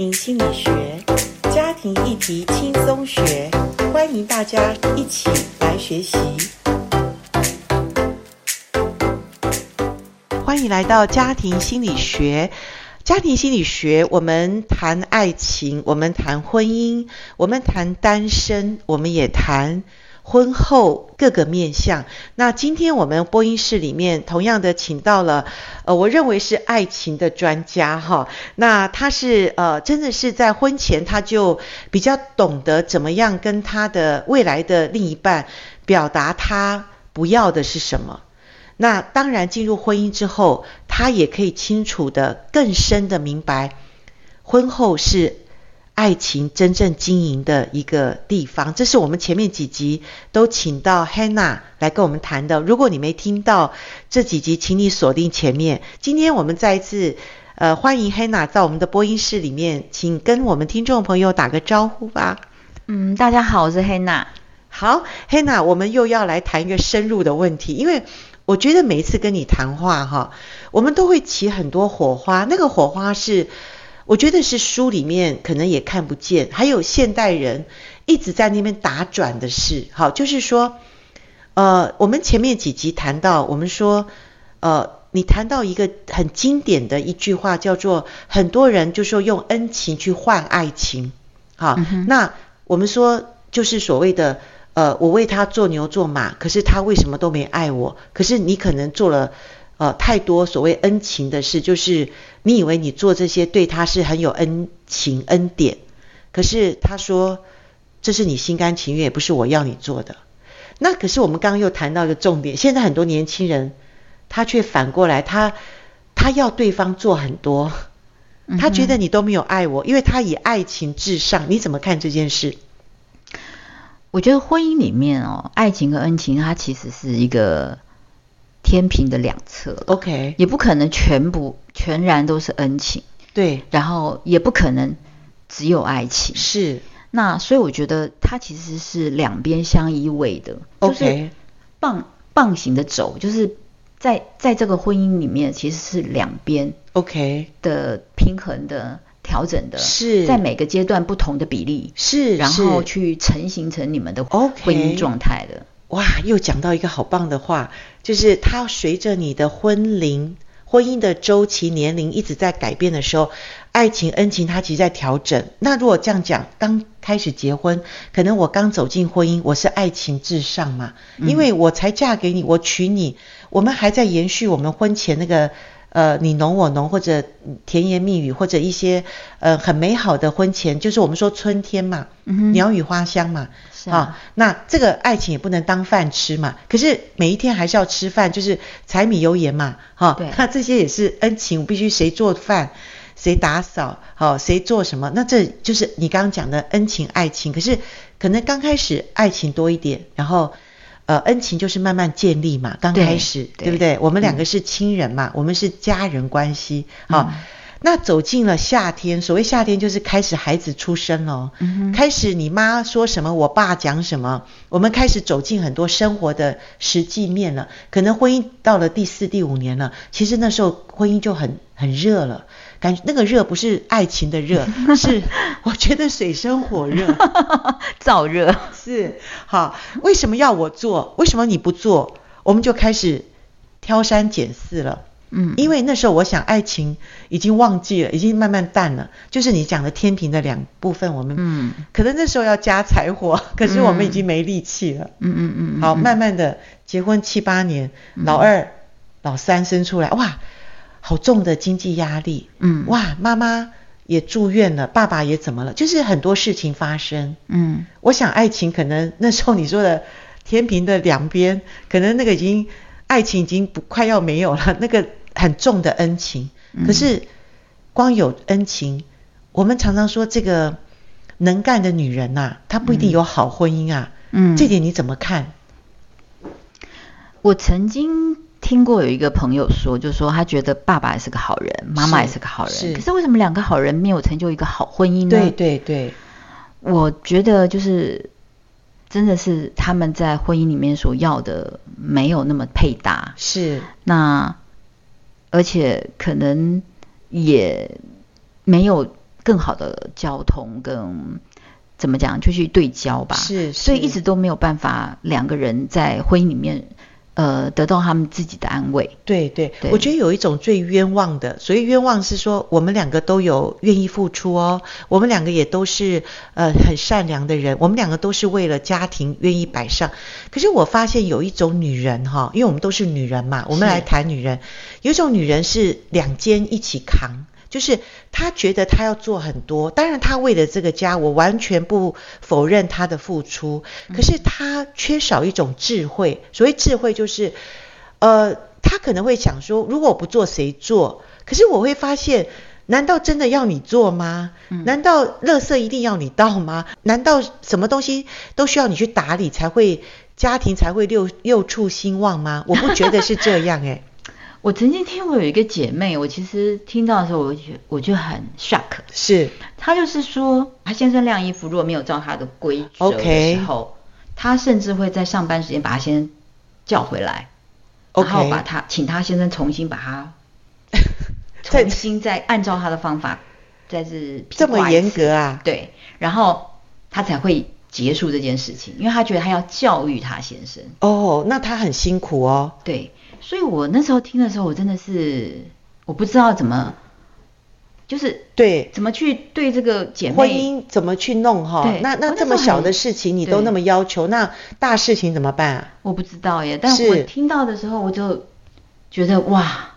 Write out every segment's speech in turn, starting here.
心理学，家庭议题轻松学，欢迎大家一起来学习。欢迎来到家庭心理学。家庭心理学，我们谈爱情，我们谈婚姻，我们谈单身，我们也谈。婚后各个面向。那今天我们播音室里面同样的请到了，呃，我认为是爱情的专家哈。那他是呃，真的是在婚前他就比较懂得怎么样跟他的未来的另一半表达他不要的是什么。那当然进入婚姻之后，他也可以清楚的更深的明白，婚后是。爱情真正经营的一个地方，这是我们前面几集都请到 Hannah 来跟我们谈的。如果你没听到这几集，请你锁定前面。今天我们再一次呃欢迎 Hannah 在我们的播音室里面，请跟我们听众朋友打个招呼吧。嗯，大家好，我是 Hannah。好，Hannah，我们又要来谈一个深入的问题，因为我觉得每一次跟你谈话哈，我们都会起很多火花，那个火花是。我觉得是书里面可能也看不见，还有现代人一直在那边打转的事。好，就是说，呃，我们前面几集谈到，我们说，呃，你谈到一个很经典的一句话，叫做很多人就说用恩情去换爱情。好，嗯。那我们说就是所谓的，呃，我为他做牛做马，可是他为什么都没爱我？可是你可能做了。呃，太多所谓恩情的事，就是你以为你做这些对他是很有恩情恩典，可是他说这是你心甘情愿，也不是我要你做的。那可是我们刚刚又谈到一个重点，现在很多年轻人他却反过来，他他要对方做很多，他觉得你都没有爱我，因为他以爱情至上。你怎么看这件事？我觉得婚姻里面哦，爱情和恩情，它其实是一个。天平的两侧，OK，也不可能全部全然都是恩情，对，然后也不可能只有爱情，是。那所以我觉得它其实是两边相依偎的，OK，就是棒棒形的走，就是在在这个婚姻里面其实是两边 OK 的平衡的调整的，是。在每个阶段不同的比例，是，然后去成型成你们的婚姻状态的。哇，又讲到一个好棒的话，就是它随着你的婚龄、婚姻的周期、年龄一直在改变的时候，爱情、恩情它其实在调整。那如果这样讲，刚开始结婚，可能我刚走进婚姻，我是爱情至上嘛，因为我才嫁给你，我娶你，我们还在延续我们婚前那个。呃，你侬我侬，或者甜言蜜语，或者一些呃很美好的婚前，就是我们说春天嘛，鸟语花香嘛，是啊，啊。那这个爱情也不能当饭吃嘛，可是每一天还是要吃饭，就是柴米油盐嘛，哈。那这些也是恩情，必须谁做饭，谁打扫，好、啊，谁做什么，那这就是你刚刚讲的恩情爱情。可是可能刚开始爱情多一点，然后。呃，恩情就是慢慢建立嘛，刚开始，对，对不对？我们两个是亲人嘛，嗯、我们是家人关系，好、嗯。那走进了夏天，所谓夏天就是开始孩子出生了，嗯、开始你妈说什么，我爸讲什么，我们开始走进很多生活的实际面了。可能婚姻到了第四、第五年了，其实那时候婚姻就很很热了。感觉那个热不是爱情的热，是我觉得水深火热，燥热是好。为什么要我做？为什么你不做？我们就开始挑三拣四了。嗯，因为那时候我想爱情已经忘记了，已经慢慢淡了。就是你讲的天平的两部分，我们嗯，可能那时候要加柴火，可是我们已经没力气了。嗯嗯嗯。好，慢慢的结婚七八年，老二、老三生出来，哇。好重的经济压力，嗯，哇，妈妈也住院了，爸爸也怎么了？就是很多事情发生，嗯，我想爱情可能那时候你说的天平的两边，可能那个已经爱情已经不快要没有了，那个很重的恩情，嗯，可是光有恩情，我们常常说这个能干的女人呐，啊，她不一定有好婚姻啊，嗯，这点你怎么看？我曾经。听过有一个朋友说，就说他觉得爸爸也是个好人，妈妈也是个好人，是，可是为什么两个好人没有成就一个好婚姻呢？对对对，我觉得就是真的是他们在婚姻里面所要的没有那么配搭，是。那而且可能也没有更好的交通跟怎么讲，就去对焦吧。是，是，所以一直都没有办法两个人在婚姻里面。呃，得到他们自己的安慰。对对，对我觉得有一种最冤枉的，所以冤枉是说我们两个都有愿意付出哦，我们两个也都是呃很善良的人，我们两个都是为了家庭愿意摆上。可是我发现有一种女人哈，因为我们都是女人嘛，我们来谈女人，有一种女人是两肩一起扛。就是他觉得他要做很多，当然他为了这个家，我完全不否认他的付出。可是他缺少一种智慧，所谓智慧就是，呃，他可能会想说，如果我不做谁做？可是我会发现，难道真的要你做吗？难道垃圾一定要你倒吗？难道什么东西都需要你去打理才会家庭才会六六畜兴旺吗？我不觉得是这样诶、欸。我曾经听过有一个姐妹，我其实听到的时候，我就我就很 shock。是，她就是说，她先生晾衣服如果没有照她的规则的时候，她.甚至会在上班时间把她先生叫回来.然后把她请她先生重新把她 重新再按照她的方法再是这么严格啊？对，然后她才会结束这件事情，因为他觉得他要教育他先生。哦、oh,，那他很辛苦哦。对。所以我那时候听的时候，我真的是我不知道怎么，就是对怎么去对这个姐妹婚姻怎么去弄哈？那那这么小的事情你都那么要求，那大事情怎么办啊？我不知道耶，但我听到的时候我就觉得哇，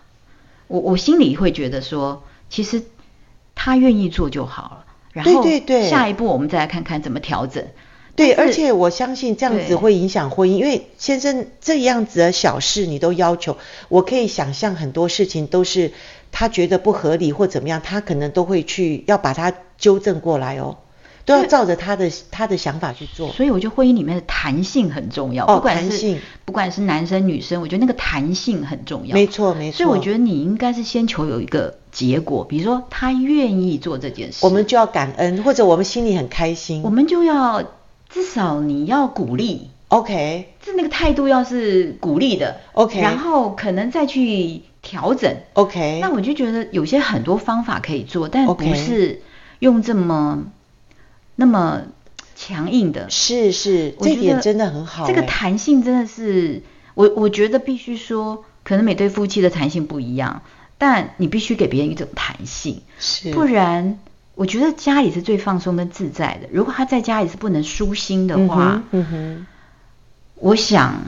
我我心里会觉得说，其实他愿意做就好了，然后下一步我们再来看看怎么调整。对，而且我相信这样子会影响婚姻，因为先生这样子的小事你都要求，我可以想象很多事情都是他觉得不合理或怎么样，他可能都会去要把它纠正过来哦，都要照着他的他的想法去做。所以我觉得婚姻里面的弹性很重要，哦，不管是不管是男生女生，我觉得那个弹性很重要。没错没错。所以我觉得你应该是先求有一个结果，比如说他愿意做这件事，我们就要感恩，或者我们心里很开心，我们就要。至少你要鼓励，OK，这那个态度要是鼓励的，OK，然后可能再去调整，OK。那我就觉得有些很多方法可以做，但不是用这么、那么强硬的。是是，这一点真的很好。这个弹性真的是，我我觉得必须说，可能每对夫妻的弹性不一样，但你必须给别人一种弹性，是，不然。我觉得家里是最放松跟自在的。如果他在家里是不能舒心的话，嗯嗯哼，我想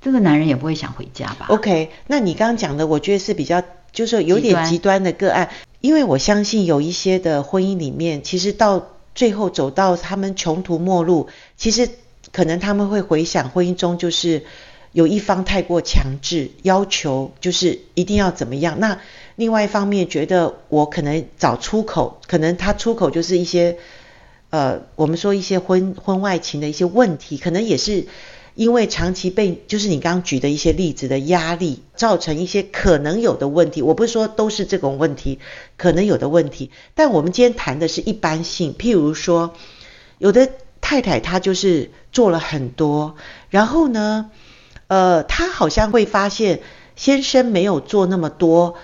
这个男人也不会想回家吧。OK，那你刚刚讲的，我觉得是比较就是有点极端的个案，因为我相信有一些的婚姻里面，其实到最后走到他们穷途末路，其实可能他们会回想婚姻中就是有一方太过强制，要求就是一定要怎么样那。另外一方面，觉得我可能找出口，可能他出口就是一些，呃，我们说一些婚婚外情的一些问题，可能也是因为长期被，就是你刚刚举的一些例子的压力，造成一些可能有的问题。我不是说都是这种问题，可能有的问题。但我们今天谈的是一般性，譬如说，有的太太她就是做了很多，然后呢，呃，她好像会发现先生没有做那么多。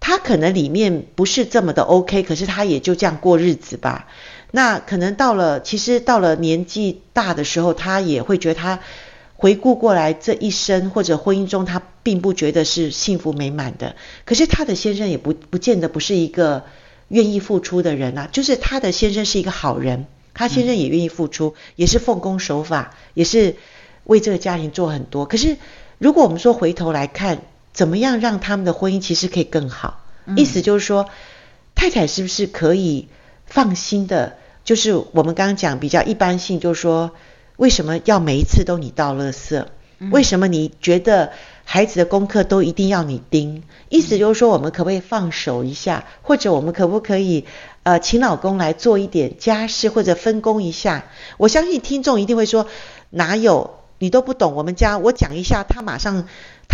他可能里面不是这么的 OK，可是他也就这样过日子吧。那可能到了，其实到了年纪大的时候，他也会觉得他回顾过来这一生或者婚姻中，他并不觉得是幸福美满的。可是他的先生也不不见得不是一个愿意付出的人啊，就是他的先生是一个好人，他先生也愿意付出，也是奉公守法，也是为这个家庭做很多。可是如果我们说回头来看，怎么样让他们的婚姻其实可以更好？嗯、意思就是说，太太是不是可以放心的？就是我们刚刚讲比较一般性，就是说，为什么要每一次都你倒垃圾？嗯、为什么你觉得孩子的功课都一定要你盯？意思就是说，我们可不可以放手一下？或者我们可不可以呃，请老公来做一点家事，或者分工一下？我相信听众一定会说，哪有？你都不懂我们家，我讲一下，他马上。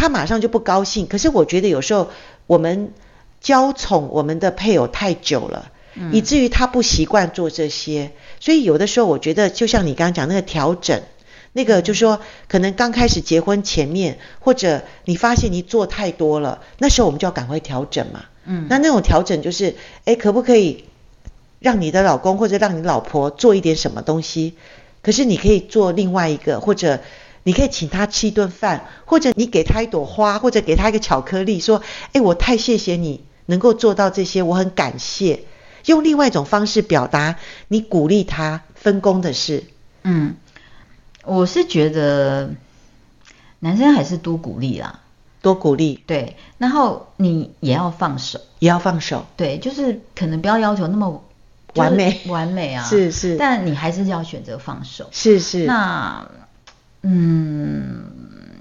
他马上就不高兴，可是我觉得有时候我们娇宠我们的配偶太久了，嗯、以至于他不习惯做这些，所以有的时候我觉得就像你刚刚讲那个调整，那个就是说可能刚开始结婚前面，或者你发现你做太多了，那时候我们就要赶快调整嘛。嗯，那那种调整就是，哎，可不可以让你的老公或者让你老婆做一点什么东西，可是你可以做另外一个，或者你可以请他吃一顿饭，或者你给他一朵花，或者给他一个巧克力，说：“哎，我太谢谢你能够做到这些，我很感谢。”用另外一种方式表达你鼓励他分工的事。嗯，我是觉得男生还是多鼓励啦。多鼓励，对，然后你也要放手，也要放手，对，就是可能不要要求那么完美，完美啊，是是，但你还是要选择放手，是是。那，嗯，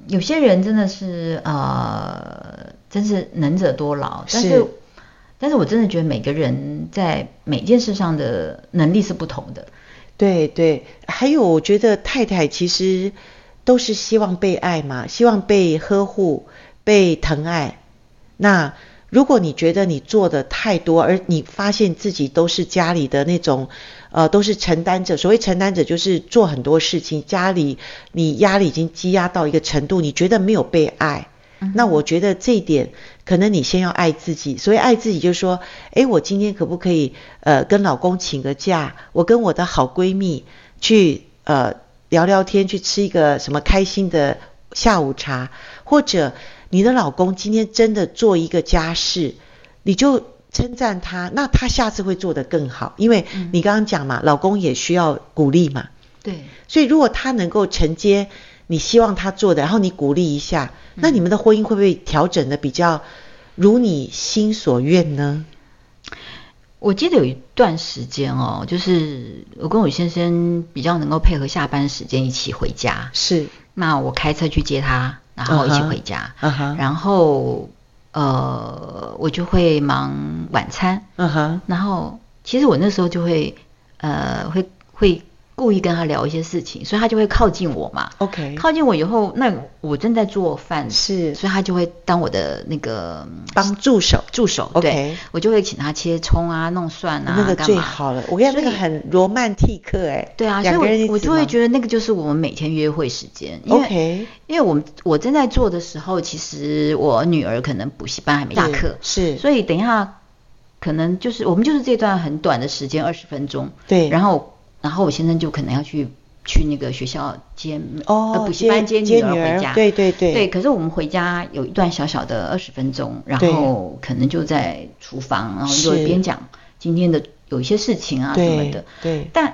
有些人真的是呃，真是能者多劳，但是，是，但是我真的觉得每个人在每件事上的能力是不同的，对对，还有我觉得太太其实都是希望被爱嘛，希望被呵护。被疼爱，那如果你觉得你做的太多，而你发现自己都是家里的那种，呃，都是承担者。所谓承担者，就是做很多事情，家里你压力已经积压到一个程度，你觉得没有被爱。嗯、那我觉得这一点，可能你先要爱自己。所以爱自己，就是说，诶，我今天可不可以，呃，跟老公请个假，我跟我的好闺蜜去，呃，聊聊天，去吃一个什么开心的下午茶，或者。你的老公今天真的做一个家事，你就称赞他，那他下次会做得更好，因为你刚刚讲嘛，老公也需要鼓励嘛。对。所以如果他能够承接你希望他做的，然后你鼓励一下，那你们的婚姻会不会调整的比较如你心所愿呢？我记得有一段时间哦，就是我跟我先生比较能够配合下班时间一起回家。是。那我开车去接他。然后一起回家，uh huh. 然后呃，我就会忙晚餐嗯哼然后其实我那时候就会呃会会。故意跟他聊一些事情，所以他就会靠近我嘛。OK，靠近我以后，那我正在做饭，是，所以他就会当我的那个帮助手，助手。OK，对，我就会请他切葱啊，弄蒜啊，那个最好了。我跟你讲，那个很罗曼蒂克哎。对啊，所以我我就会觉得那个就是我们每天约会时间。OK，因为我们我正在做的时候，其实我女儿可能补习班还没下课，是，所以等一下可能就是我们就是这段很短的时间，二十分钟。对，然后。然后我先生就可能要去去那个学校接哦，补习班接女儿回家，对对对。对，可是我们回家有一段小小的二十分钟，然后可能就在厨房，然后就一边讲今天的有一些事情啊什么的。对。但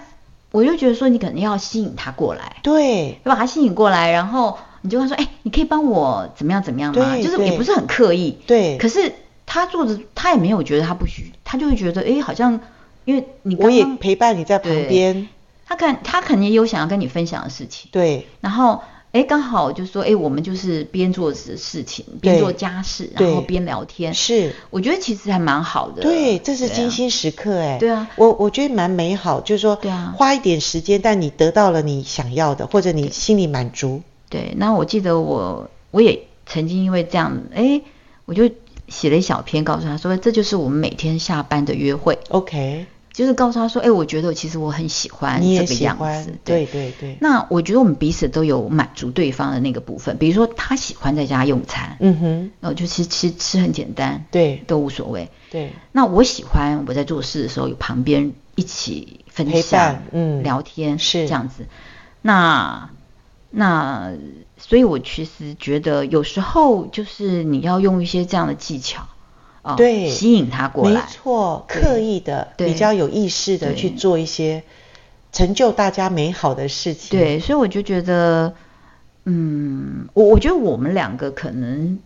我就觉得说，你可能要吸引他过来，对，要把他吸引过来，然后你就会说，哎，你可以帮我怎么样怎么样吗？就是也不是很刻意，对。可是他做的，他也没有觉得他不需，他就会觉得，哎，好像。因为你我也陪伴你在旁边，他看他肯定有想要跟你分享的事情，对。然后哎，刚好就说哎，我们就是边做事情，边做家事，然后边聊天，是。我觉得其实还蛮好的，对，这是精心时刻哎，对啊，我我觉得蛮美好，就是说，对啊，花一点时间，但你得到了你想要的，或者你心里满足。对，那我记得我我也曾经因为这样，哎，我就写了一小篇，告诉他说，这就是我们每天下班的约会，OK。就是告诉他说，哎、欸，我觉得其实我很喜欢这个样子，对对对。那我觉得我们彼此都有满足对方的那个部分，比如说他喜欢在家用餐，嗯哼，然后就其实吃吃很简单，对，都无所谓，对。那我喜欢我在做事的时候有旁边一起分享，嗯，聊天是这样子。那那所以，我其实觉得有时候就是你要用一些这样的技巧。对，吸引他过来，没错，刻意的，比较有意识的去做一些成就大家美好的事情。对，所以我就觉得，嗯，我我觉得我们两个可能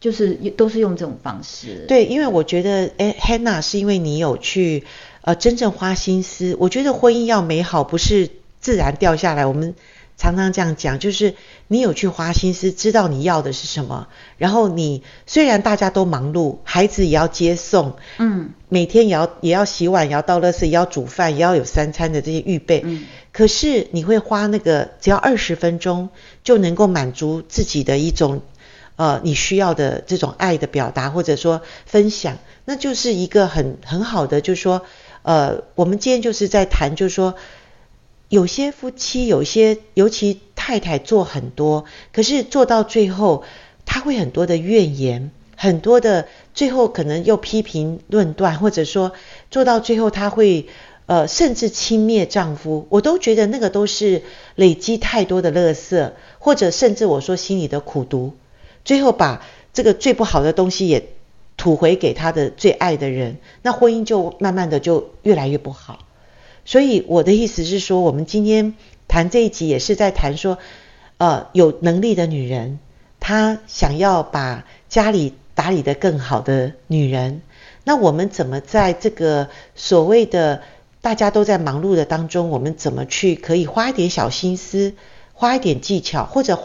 就是都是用这种方式。对，因为我觉得，哎，Hannah 是因为你有去呃真正花心思。我觉得婚姻要美好，不是自然掉下来。我们。常常这样讲，就是你有去花心思，知道你要的是什么。然后你虽然大家都忙碌，孩子也要接送，嗯，每天也要也要洗碗，也要倒垃圾，也要煮饭，也要有三餐的这些预备。嗯，可是你会花那个只要二十分钟，就能够满足自己的一种呃你需要的这种爱的表达，或者说分享，那就是一个很很好的，就是说呃，我们今天就是在谈，就是说。有些夫妻，有些尤其太太做很多，可是做到最后，他会很多的怨言，很多的最后可能又批评论断，或者说做到最后他会呃甚至轻蔑丈夫，我都觉得那个都是累积太多的垃圾，或者甚至我说心里的苦毒，最后把这个最不好的东西也吐回给他的最爱的人，那婚姻就慢慢的就越来越不好。所以我的意思是说，我们今天谈这一集也是在谈说，呃，有能力的女人，她想要把家里。打理得更好的女人，那我们怎么在这个所谓的大家都在忙碌的当中，我们怎么去可以花一点小心思，花一点技巧，或者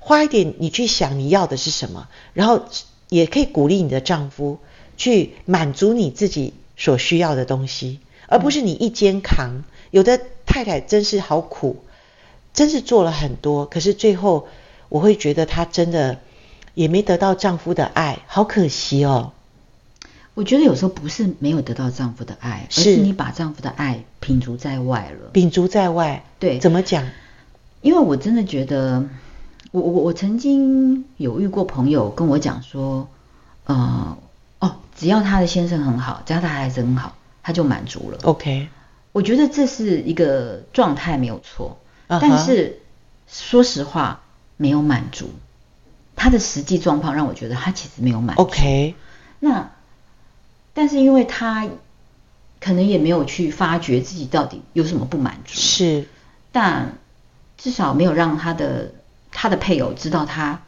花一点你去想你要的是什么，然后也可以鼓励你的丈夫去满足你自己所需要的东西，而不是你一肩扛。有的太太真是好苦，真是做了很多，可是最后我会觉得她真的。也没得到丈夫的爱，好可惜哦。我觉得有时候不是没有得到丈夫的爱，是而是你把丈夫的爱摒除在外了。摒除在外，对，怎么讲？因为我真的觉得，我我我曾经有遇过朋友跟我讲说，呃，哦，只要他的先生很好，只要他孩子很好，他就满足了。OK，我觉得这是一个状态没有错，uh huh. 但是说实话，没有满足。他的实际状况让我觉得他其实没有满足。OK，那但是因为他可能也没有去发觉自己到底有什么不满足。是，但至少没有让他的他的配偶知道他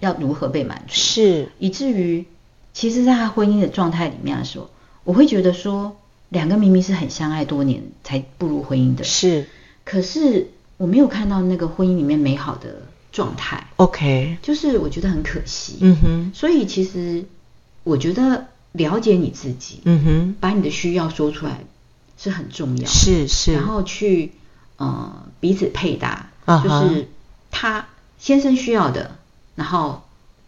要如何被满足。是，以至于其实在他婚姻的状态里面的时候，我会觉得说，两个明明是很相爱多年才步入婚姻的，是，可是我没有看到那个婚姻里面美好的。状态，OK，就是我觉得很可惜，嗯哼，所以其实我觉得了解你自己，嗯哼，把你的需要说出来是很重要，是是，然后去呃彼此配搭，uh huh、就是他先生需要的，然后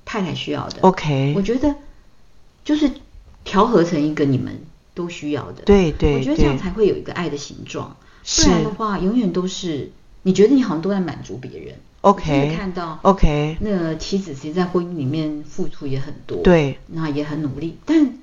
太太需要的，OK，我觉得就是调和成一个你们都需要的，对对，我觉得这样才会有一个爱的形状，不然的话永远都是你觉得你好像都在满足别人。OK，看到 OK，那妻子其实，在婚姻里面付出也很多，对，那也很努力，但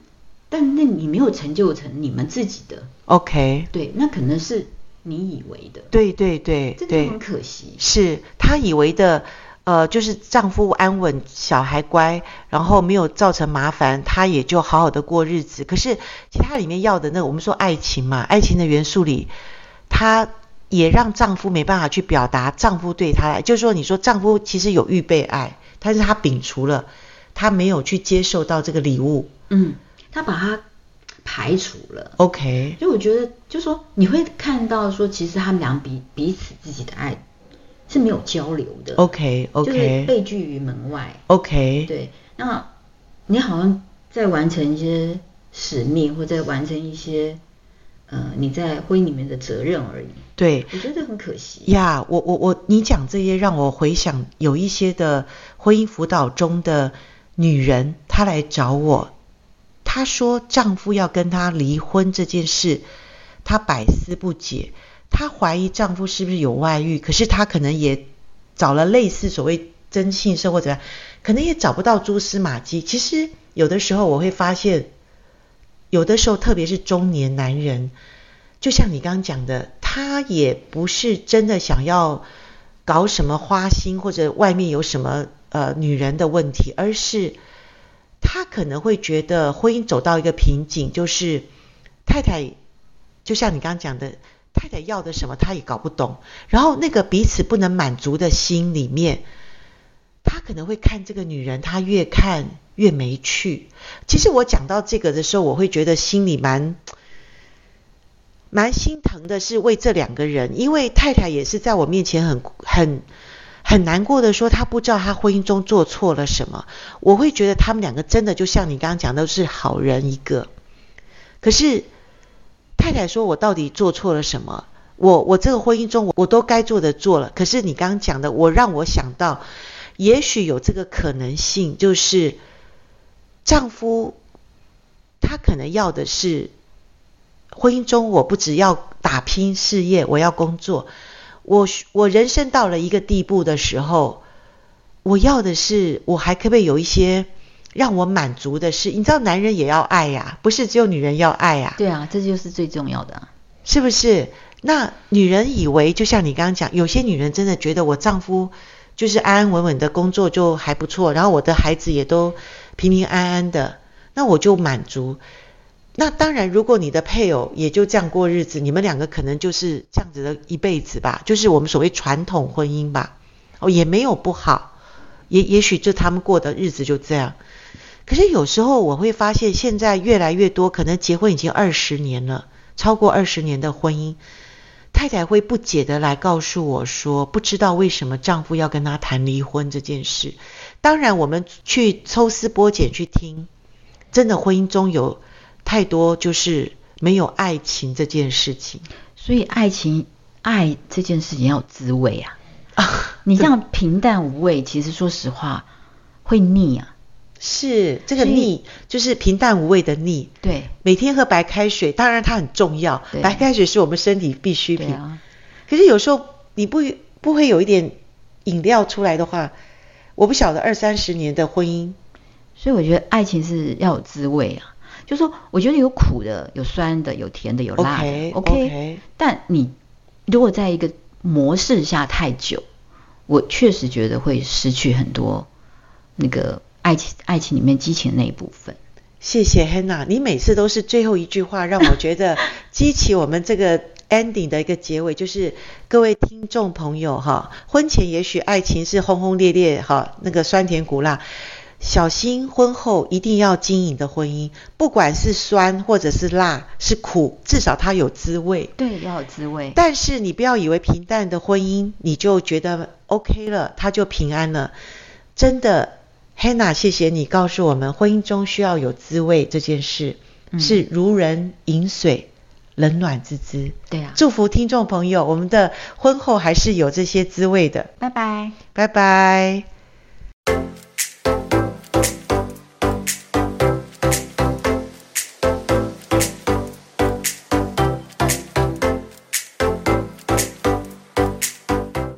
但那你没有成就成你们自己的。OK，对，那可能是你以为的，对对对，这就很可惜，是他以为的，呃，就是丈夫安稳，小孩乖，然后没有造成麻烦，她也就好好的过日子。可是其他里面要的那个，我们说爱情嘛，爱情的元素里，她。也让丈夫没办法去表达丈夫对她爱，就是说，你说丈夫其实有预备爱，但是他摒除了，他没有去接受到这个礼物，嗯，他把它排除了。OK，所以我觉得，就是说你会看到说，其实他们俩彼彼此自己的爱是没有交流的。OK OK，就是被拒于门外。OK，对，那你好像在完成一些使命，或在完成一些。呃，你在婚姻里面的责任而已。对，我觉得很可惜。呀，yeah, 我我我，你讲这些让我回想，有一些的婚姻辅导中的女人，她来找我，她说丈夫要跟她离婚这件事，她百思不解，她怀疑丈夫是不是有外遇，可是她可能也找了类似所谓征信社或者怎样，可能也找不到蛛丝马迹。其实有的时候我会发现。有的时候，特别是中年男人，就像你刚刚讲的，他也不是真的想要搞什么花心或者外面有什么呃女人的问题，而是他可能会觉得婚姻走到一个瓶颈，就是太太就像你刚刚讲的，太太要的什么他也搞不懂，然后那个彼此不能满足的心里面，他可能会看这个女人，他越看。越没趣。其实我讲到这个的时候，我会觉得心里蛮蛮心疼的，是为这两个人，因为太太也是在我面前很很很难过的说，她不知道她婚姻中做错了什么。我会觉得他们两个真的就像你刚刚讲的，是好人一个。可是太太说，我到底做错了什么？我我这个婚姻中，我我都该做的做了。可是你刚刚讲的，我让我想到，也许有这个可能性，就是。丈夫，他可能要的是婚姻中，我不只要打拼事业，我要工作。我我人生到了一个地步的时候，我要的是，我还可不可以有一些让我满足的是，你知道男人也要爱呀，不是只有女人要爱呀。对啊，这就是最重要的啊，是不是？那女人以为，就像你刚刚讲，有些女人真的觉得我丈夫就是安安稳稳的工作就还不错，然后我的孩子也都平平安安的，那我就满足。那当然，如果你的配偶也就这样过日子，你们两个可能就是这样子的一辈子吧，就是我们所谓传统婚姻吧，哦，也没有不好，也也许就他们过的日子就这样。可是有时候我会发现，现在越来越多，可能结婚已经二十年了，超过二十年的婚姻，太太会不解的来告诉我说，不知道为什么丈夫要跟她谈离婚这件事。当然，我们去抽丝剥茧去听，真的婚姻中有。太多就是没有爱情这件事情，所以爱情爱这件事情要有滋味啊！啊，你这样平淡无味，其实说实话会腻啊。是这个腻，就是平淡无味的腻。对，每天喝白开水，当然它很重要，白开水是我们身体必需品。啊、可是有时候你不不会有一点饮料出来的话，我不晓得二三十年的婚姻，所以我觉得爱情是要有滋味啊。就是说，我觉得有苦的，有酸的，有甜的，有辣的。OK，, okay 但你如果在一个模式下太久，我确实觉得会失去很多那个爱情，爱情里面激情的那一部分。谢谢 Hannah，你每次都是最后一句话让我觉得 激起我们这个 ending 的一个结尾，就是各位听众朋友哈，婚前也许爱情是轰轰烈烈哈，那个酸甜苦辣。小心婚后一定要经营的婚姻，不管是酸或者是辣，是苦，至少它有滋味。对，要有滋味。但是你不要以为平淡的婚姻你就觉得 OK 了，它就平安了。真的 Hannah，谢谢你告诉我们，婚姻中需要有滋味这件事，是如人饮水，冷暖自知。对啊，祝福听众朋友，我们的婚后还是有这些滋味的。拜拜，拜拜。